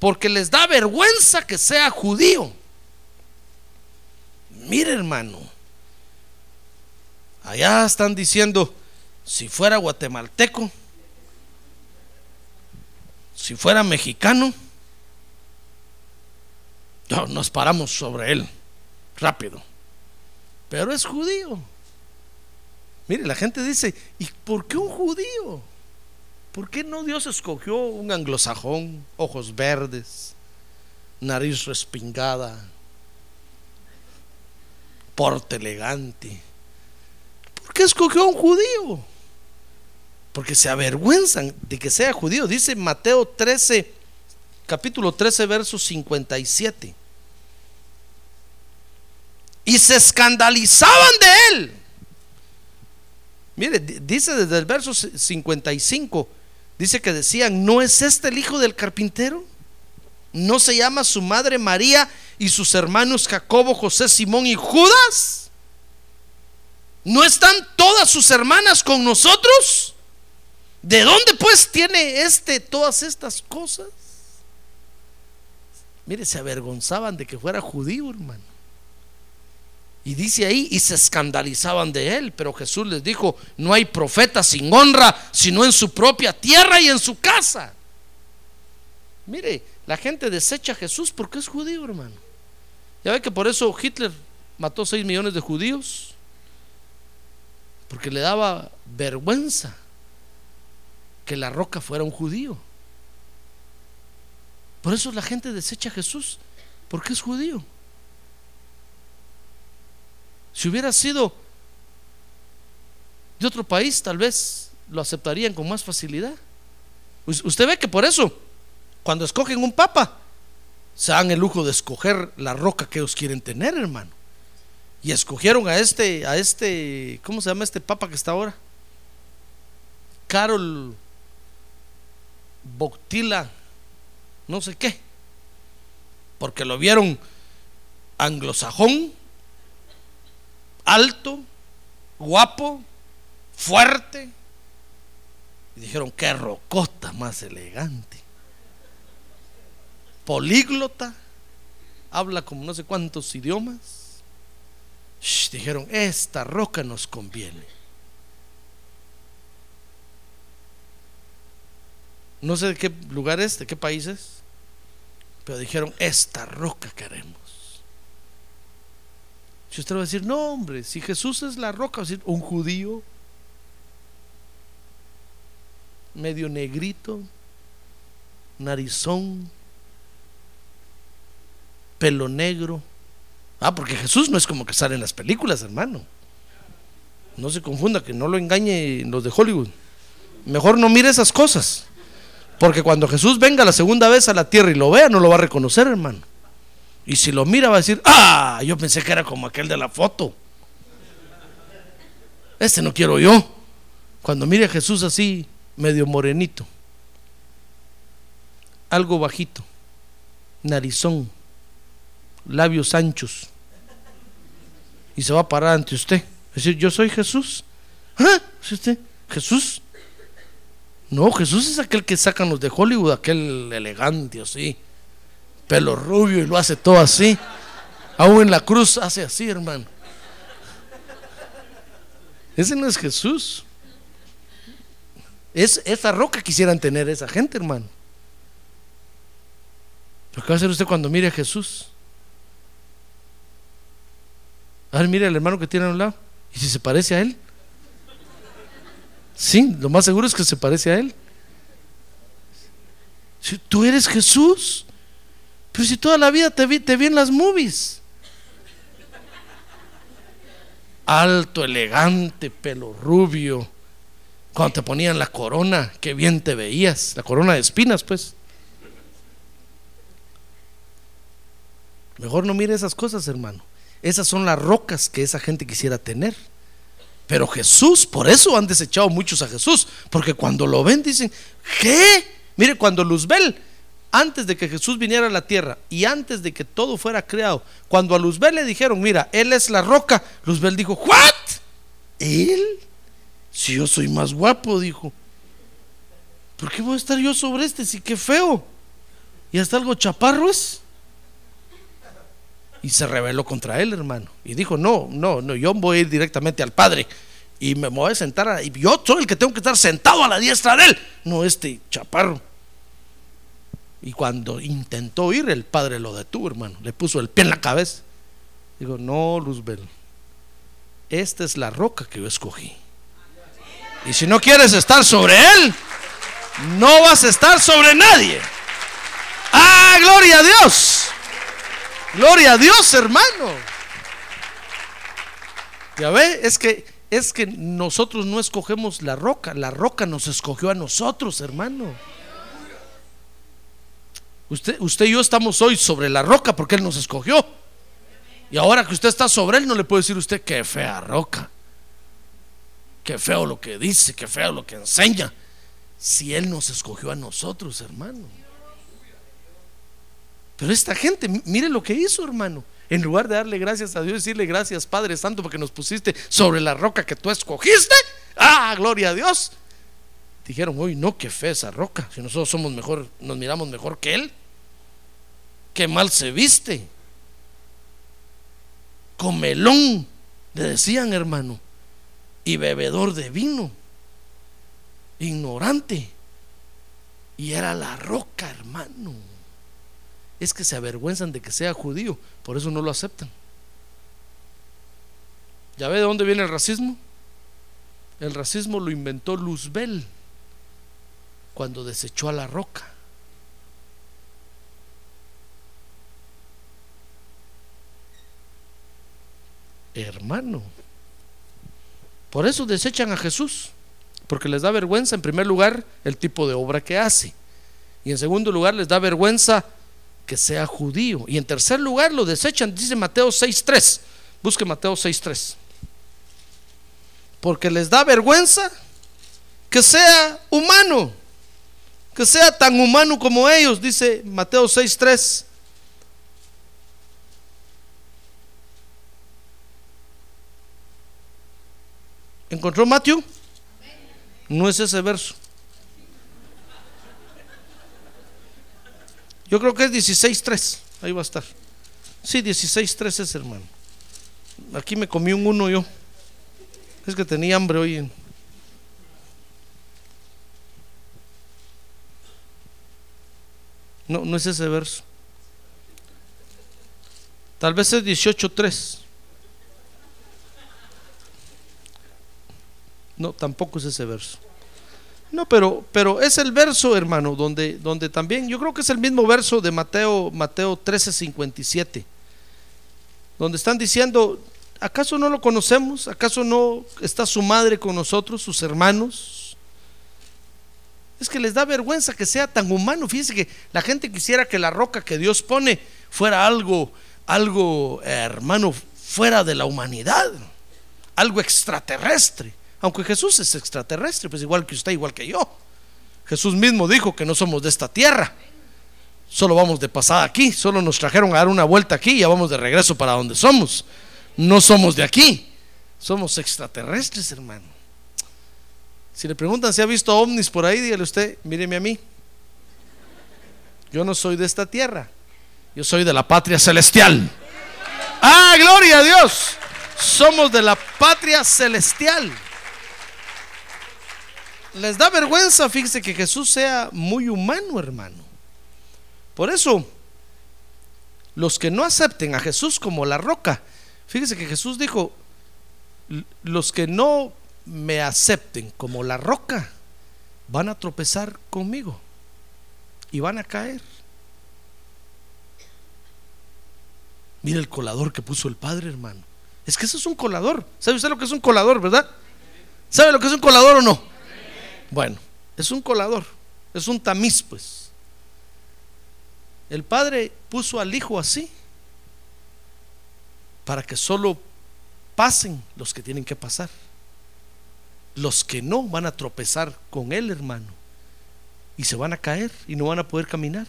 Porque les da vergüenza que sea judío. Mire, hermano. Allá están diciendo, si fuera guatemalteco, si fuera mexicano, nos paramos sobre él rápido. Pero es judío. Mire, la gente dice, ¿y por qué un judío? ¿Por qué no Dios escogió un anglosajón, ojos verdes, nariz respingada, porte elegante? ¿Por qué escogió un judío? Porque se avergüenzan de que sea judío. Dice Mateo 13, capítulo 13, verso 57. Y se escandalizaban de él. Mire, dice desde el verso 55, dice que decían, ¿no es este el hijo del carpintero? ¿No se llama su madre María y sus hermanos Jacobo, José, Simón y Judas? ¿No están todas sus hermanas con nosotros? ¿De dónde pues tiene este todas estas cosas? Mire, se avergonzaban de que fuera judío, hermano. Y dice ahí, y se escandalizaban de él, pero Jesús les dijo, no hay profeta sin honra, sino en su propia tierra y en su casa. Mire, la gente desecha a Jesús porque es judío, hermano. Ya ve que por eso Hitler mató 6 millones de judíos, porque le daba vergüenza que la roca fuera un judío. Por eso la gente desecha a Jesús, porque es judío. Si hubiera sido de otro país, tal vez lo aceptarían con más facilidad. Usted ve que por eso, cuando escogen un papa, se dan el lujo de escoger la roca que ellos quieren tener, hermano. Y escogieron a este, a este, ¿cómo se llama este papa que está ahora? Carol Boctila, no sé qué, porque lo vieron anglosajón, alto, guapo, fuerte. Y dijeron, qué rocota más elegante. Políglota, habla como no sé cuántos idiomas. dijeron, esta roca nos conviene. No sé de qué lugar es, de qué país es, pero dijeron, esta roca queremos. Si usted va a decir, no, hombre, si Jesús es la roca, va a decir, un judío medio negrito, narizón, pelo negro. Ah, porque Jesús no es como que sale en las películas, hermano. No se confunda, que no lo engañe los de Hollywood. Mejor no mire esas cosas. Porque cuando Jesús venga la segunda vez a la tierra y lo vea, no lo va a reconocer, hermano. Y si lo mira va a decir, ah, yo pensé que era como aquel de la foto. Este no quiero yo. Cuando mire a Jesús así, medio morenito, algo bajito, narizón, labios anchos, y se va a parar ante usted. Decir, yo soy Jesús. ¿Ah? ¿Es usted? ¿Jesús? No, Jesús es aquel que sacan los de Hollywood, aquel elegante así pelo rubio y lo hace todo así. Aún en la cruz hace así, hermano. Ese no es Jesús. Es esa roca quisieran tener esa gente, hermano. Pero ¿qué va a hacer usted cuando mire a Jesús? A ver, mire al hermano que tiene a un lado. ¿Y si se parece a él? Sí, lo más seguro es que se parece a él. Si tú eres Jesús, pero si toda la vida te vi, te vi en las movies. Alto, elegante, pelo rubio. Cuando te ponían la corona, qué bien te veías. La corona de espinas, pues. Mejor no mire esas cosas, hermano. Esas son las rocas que esa gente quisiera tener. Pero Jesús, por eso han desechado muchos a Jesús. Porque cuando lo ven dicen, ¿qué? Mire, cuando Luzbel antes de que Jesús viniera a la tierra y antes de que todo fuera creado, cuando a Luzbel le dijeron, mira, Él es la roca, Luzbel dijo, ¿what? ¿Él? Si yo soy más guapo, dijo. ¿Por qué voy a estar yo sobre este? Si qué feo. Y hasta algo chaparro es. Y se rebeló contra él, hermano. Y dijo, no, no, no, yo voy a ir directamente al Padre. Y me voy a sentar, y yo soy el que tengo que estar sentado a la diestra de él. No este chaparro. Y cuando intentó ir, el padre lo detuvo, hermano. Le puso el pie en la cabeza. Digo, no, Luzbel, esta es la roca que yo escogí. Y si no quieres estar sobre él, no vas a estar sobre nadie. Ah, gloria a Dios. Gloria a Dios, hermano. Ya ve, es que es que nosotros no escogemos la roca, la roca nos escogió a nosotros, hermano. Usted, usted y yo estamos hoy sobre la roca porque Él nos escogió. Y ahora que usted está sobre Él, no le puede decir usted qué fea roca. Qué feo lo que dice, qué feo lo que enseña. Si Él nos escogió a nosotros, hermano. Pero esta gente, mire lo que hizo, hermano. En lugar de darle gracias a Dios, decirle gracias, Padre Santo, porque nos pusiste sobre la roca que tú escogiste. Ah, gloria a Dios. Dijeron, uy, no, qué fea esa roca. Si nosotros somos mejor, nos miramos mejor que Él que mal se viste. Comelón, le decían hermano, y bebedor de vino, ignorante. Y era la roca, hermano. Es que se avergüenzan de que sea judío, por eso no lo aceptan. ¿Ya ve de dónde viene el racismo? El racismo lo inventó Luzbel. cuando desechó a la roca. Hermano, por eso desechan a Jesús, porque les da vergüenza en primer lugar el tipo de obra que hace, y en segundo lugar les da vergüenza que sea judío, y en tercer lugar lo desechan, dice Mateo 6.3, busque Mateo 6.3, porque les da vergüenza que sea humano, que sea tan humano como ellos, dice Mateo 6.3. ¿Encontró Mateo? No es ese verso. Yo creo que es 16.3. Ahí va a estar. Sí, 16.3 es hermano. Aquí me comí un uno yo. Es que tenía hambre hoy. En... No, no es ese verso. Tal vez es 18.3. No, tampoco es ese verso. No, pero, pero es el verso, hermano, donde, donde también, yo creo que es el mismo verso de Mateo, Mateo 13:57, donde están diciendo, ¿acaso no lo conocemos? ¿Acaso no está su madre con nosotros, sus hermanos? Es que les da vergüenza que sea tan humano. Fíjense que la gente quisiera que la roca que Dios pone fuera algo, algo, hermano, fuera de la humanidad, algo extraterrestre. Aunque Jesús es extraterrestre, pues igual que usted, igual que yo. Jesús mismo dijo que no somos de esta tierra. Solo vamos de pasada aquí, solo nos trajeron a dar una vuelta aquí y ya vamos de regreso para donde somos. No somos de aquí, somos extraterrestres, hermano. Si le preguntan si ha visto ovnis por ahí, dígale usted, míreme a mí. Yo no soy de esta tierra, yo soy de la patria celestial. Ah, gloria a Dios. Somos de la patria celestial les da vergüenza, fíjese que Jesús sea muy humano, hermano. Por eso, los que no acepten a Jesús como la roca, fíjese que Jesús dijo, los que no me acepten como la roca, van a tropezar conmigo y van a caer. Mire el colador que puso el Padre, hermano. Es que eso es un colador. ¿Sabe usted lo que es un colador, verdad? ¿Sabe lo que es un colador o no? Bueno, es un colador, es un tamiz, pues. El padre puso al hijo así para que solo pasen los que tienen que pasar. Los que no van a tropezar con él, hermano, y se van a caer y no van a poder caminar.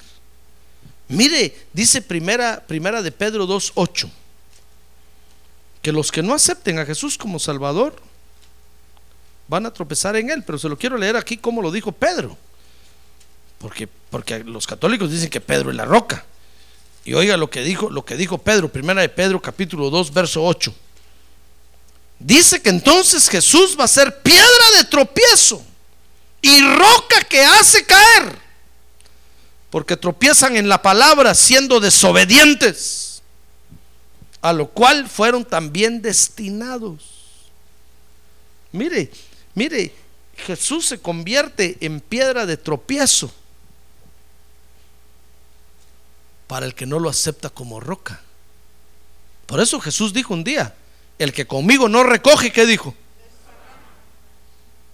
Mire, dice primera, primera de Pedro 2.8, que los que no acepten a Jesús como Salvador, van a tropezar en él, pero se lo quiero leer aquí como lo dijo Pedro. Porque, porque los católicos dicen que Pedro es la roca. Y oiga lo que dijo, lo que dijo Pedro, primera de Pedro, capítulo 2, verso 8. Dice que entonces Jesús va a ser piedra de tropiezo y roca que hace caer. Porque tropiezan en la palabra siendo desobedientes, a lo cual fueron también destinados. Mire, Mire, Jesús se convierte en piedra de tropiezo para el que no lo acepta como roca. Por eso Jesús dijo un día, el que conmigo no recoge, ¿qué dijo?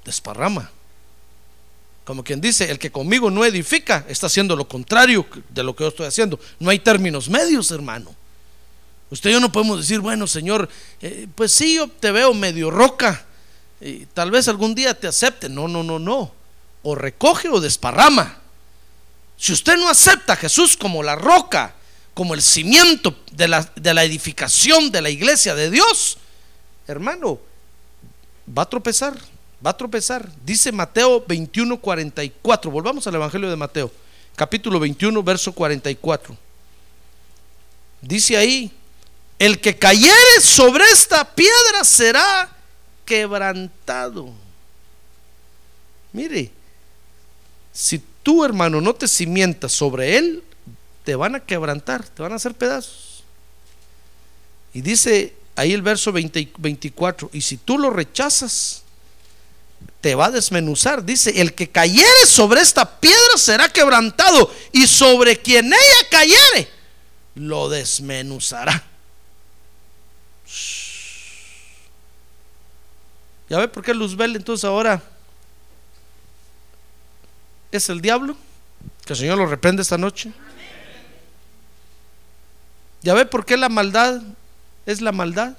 Desparrama. Como quien dice, el que conmigo no edifica, está haciendo lo contrario de lo que yo estoy haciendo. No hay términos medios, hermano. Usted y yo no podemos decir, bueno, Señor, eh, pues sí, yo te veo medio roca, y tal vez algún día te acepte. No, no, no, no. O recoge o desparrama. Si usted no acepta a Jesús como la roca, como el cimiento de la, de la edificación de la iglesia de Dios, hermano, va a tropezar, va a tropezar. Dice Mateo 21, 44. Volvamos al Evangelio de Mateo, capítulo 21, verso 44. Dice ahí, el que cayere sobre esta piedra será quebrantado. Mire, si tú hermano no te cimientas sobre él, te van a quebrantar, te van a hacer pedazos. Y dice ahí el verso 24, y si tú lo rechazas, te va a desmenuzar. Dice, el que cayere sobre esta piedra será quebrantado y sobre quien ella cayere lo desmenuzará. ¿Ya ve por qué Luzbel entonces ahora es el diablo? Que el Señor lo reprende esta noche. ¿Ya ve por qué la maldad es la maldad?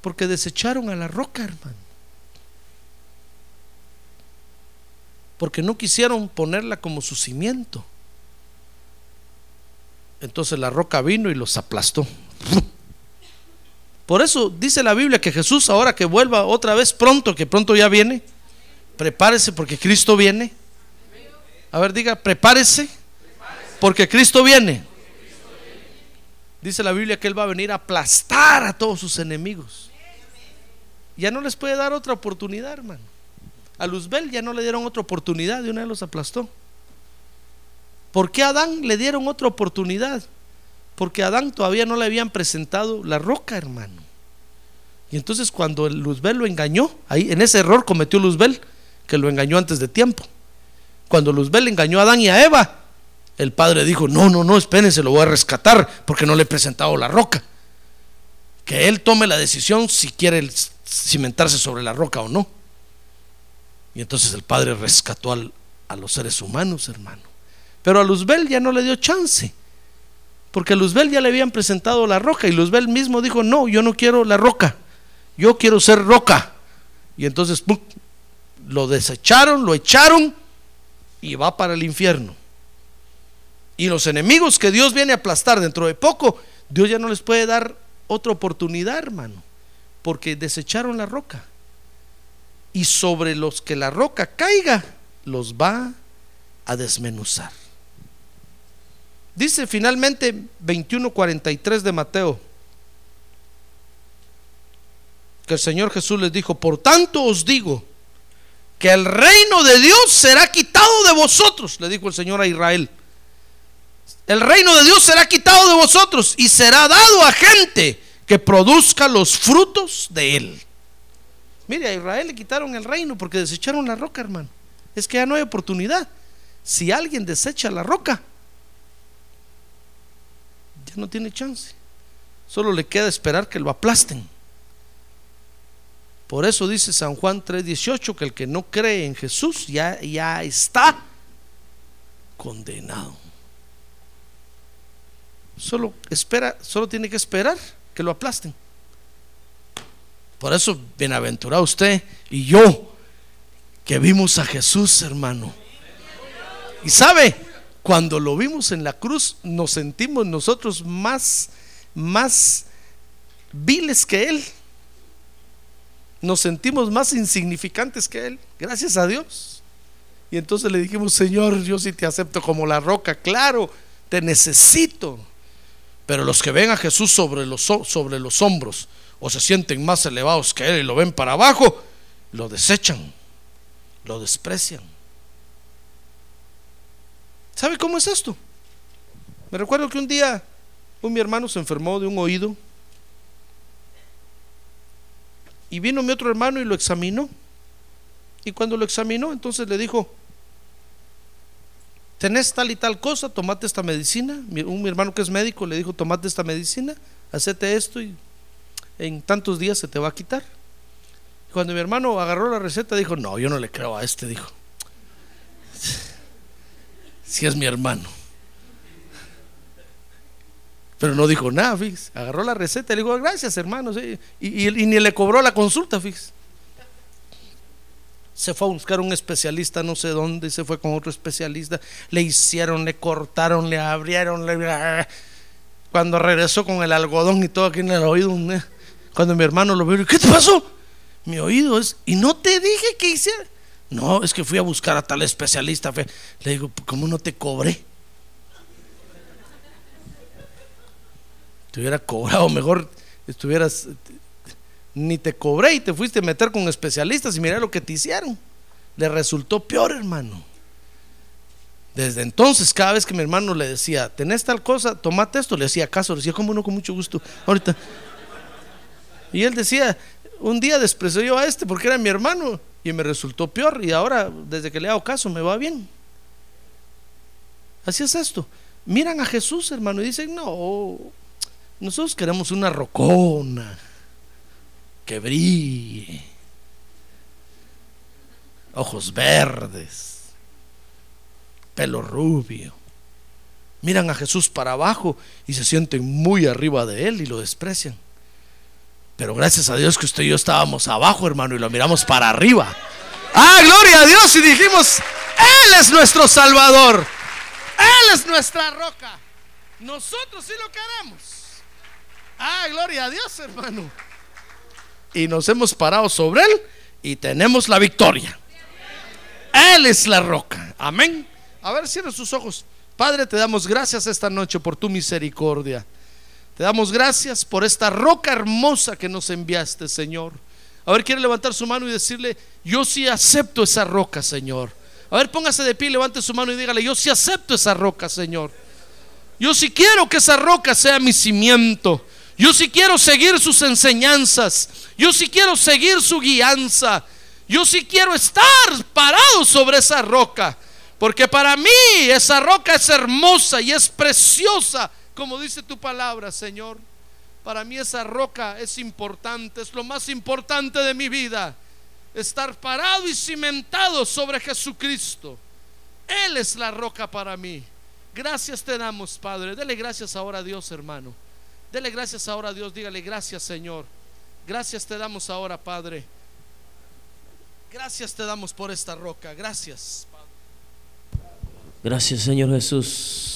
Porque desecharon a la roca, hermano. Porque no quisieron ponerla como su cimiento. Entonces la roca vino y los aplastó. Por eso dice la Biblia que Jesús ahora que vuelva otra vez pronto, que pronto ya viene, prepárese porque Cristo viene. A ver, diga, prepárese porque Cristo viene. Dice la Biblia que Él va a venir a aplastar a todos sus enemigos. Ya no les puede dar otra oportunidad, hermano. A Luzbel ya no le dieron otra oportunidad, de una vez los aplastó. ¿Por qué a Adán le dieron otra oportunidad? Porque a Adán todavía no le habían presentado la roca, hermano. Y entonces cuando Luzbel lo engañó, ahí en ese error cometió Luzbel, que lo engañó antes de tiempo. Cuando Luzbel engañó a Adán y a Eva, el padre dijo, no, no, no, espérense, lo voy a rescatar porque no le he presentado la roca. Que él tome la decisión si quiere cimentarse sobre la roca o no. Y entonces el padre rescató a los seres humanos, hermano. Pero a Luzbel ya no le dio chance. Porque a Luzbel ya le habían presentado la roca y Luzbel mismo dijo, no, yo no quiero la roca, yo quiero ser roca. Y entonces lo desecharon, lo echaron y va para el infierno. Y los enemigos que Dios viene a aplastar dentro de poco, Dios ya no les puede dar otra oportunidad, hermano, porque desecharon la roca. Y sobre los que la roca caiga, los va a desmenuzar. Dice finalmente 21:43 de Mateo que el Señor Jesús les dijo, por tanto os digo que el reino de Dios será quitado de vosotros, le dijo el Señor a Israel. El reino de Dios será quitado de vosotros y será dado a gente que produzca los frutos de él. Mire, a Israel le quitaron el reino porque desecharon la roca, hermano. Es que ya no hay oportunidad. Si alguien desecha la roca, no tiene chance. Solo le queda esperar que lo aplasten. Por eso dice San Juan 3:18 que el que no cree en Jesús ya, ya está condenado. Solo espera, solo tiene que esperar que lo aplasten. Por eso, bienaventurado usted y yo, que vimos a Jesús, hermano. Y sabe, cuando lo vimos en la cruz, nos sentimos nosotros más, más viles que Él. Nos sentimos más insignificantes que Él, gracias a Dios. Y entonces le dijimos, Señor, yo sí te acepto como la roca, claro, te necesito. Pero los que ven a Jesús sobre los, sobre los hombros o se sienten más elevados que Él y lo ven para abajo, lo desechan, lo desprecian. ¿Sabe cómo es esto? Me recuerdo que un día un mi hermano se enfermó de un oído y vino mi otro hermano y lo examinó. Y cuando lo examinó, entonces le dijo, tenés tal y tal cosa, tomate esta medicina. Un mi hermano que es médico le dijo, tomate esta medicina, hacete esto y en tantos días se te va a quitar. Cuando mi hermano agarró la receta, dijo, no, yo no le creo a este, dijo. Si es mi hermano. Pero no dijo nada, fíjese. Agarró la receta y le dijo, gracias hermano. Y, ni le cobró la consulta, fíjese se fue a buscar un especialista no sé dónde, se fue con otro especialista, le hicieron, le cortaron, le abrieron, cuando regresó con el algodón y todo aquí en el oído, cuando mi hermano lo vio, ¿qué te pasó? Mi oído es, y no te dije que hiciera. No, es que fui a buscar a tal especialista. Le digo, ¿cómo no te cobré? Te hubiera cobrado, mejor estuvieras ni te cobré y te fuiste a meter con especialistas y mira lo que te hicieron. Le resultó peor, hermano. Desde entonces, cada vez que mi hermano le decía, tenés tal cosa, tomate esto, le hacía caso, le decía, ¿cómo no? Con mucho gusto. Ahorita. Y él decía, Un día despreció yo a este porque era mi hermano y me resultó peor y ahora desde que le hago caso me va bien. Así es esto. Miran a Jesús, hermano, y dicen, no, nosotros queremos una rocona que brille, ojos verdes, pelo rubio. Miran a Jesús para abajo y se sienten muy arriba de él y lo desprecian. Pero gracias a Dios que usted y yo estábamos abajo, hermano, y lo miramos para arriba. Ah, gloria a Dios y dijimos, Él es nuestro Salvador. Él es nuestra roca. Nosotros sí lo queremos. Ah, gloria a Dios, hermano. Y nos hemos parado sobre Él y tenemos la victoria. Él es la roca. Amén. A ver, cierra sus ojos. Padre, te damos gracias esta noche por tu misericordia. Te damos gracias por esta roca hermosa que nos enviaste, Señor. A ver, quiere levantar su mano y decirle, yo sí acepto esa roca, Señor. A ver, póngase de pie, levante su mano y dígale, yo sí acepto esa roca, Señor. Yo sí quiero que esa roca sea mi cimiento. Yo sí quiero seguir sus enseñanzas. Yo sí quiero seguir su guianza. Yo sí quiero estar parado sobre esa roca. Porque para mí esa roca es hermosa y es preciosa, como dice tu palabra, Señor. Para mí esa roca es importante, es lo más importante de mi vida. Estar parado y cimentado sobre Jesucristo. Él es la roca para mí. Gracias te damos, Padre. Dele gracias ahora a Dios, hermano. Dele gracias ahora a Dios. Dígale gracias, Señor. Gracias te damos ahora, Padre. Gracias te damos por esta roca. Gracias. Gracias, Señor Jesús.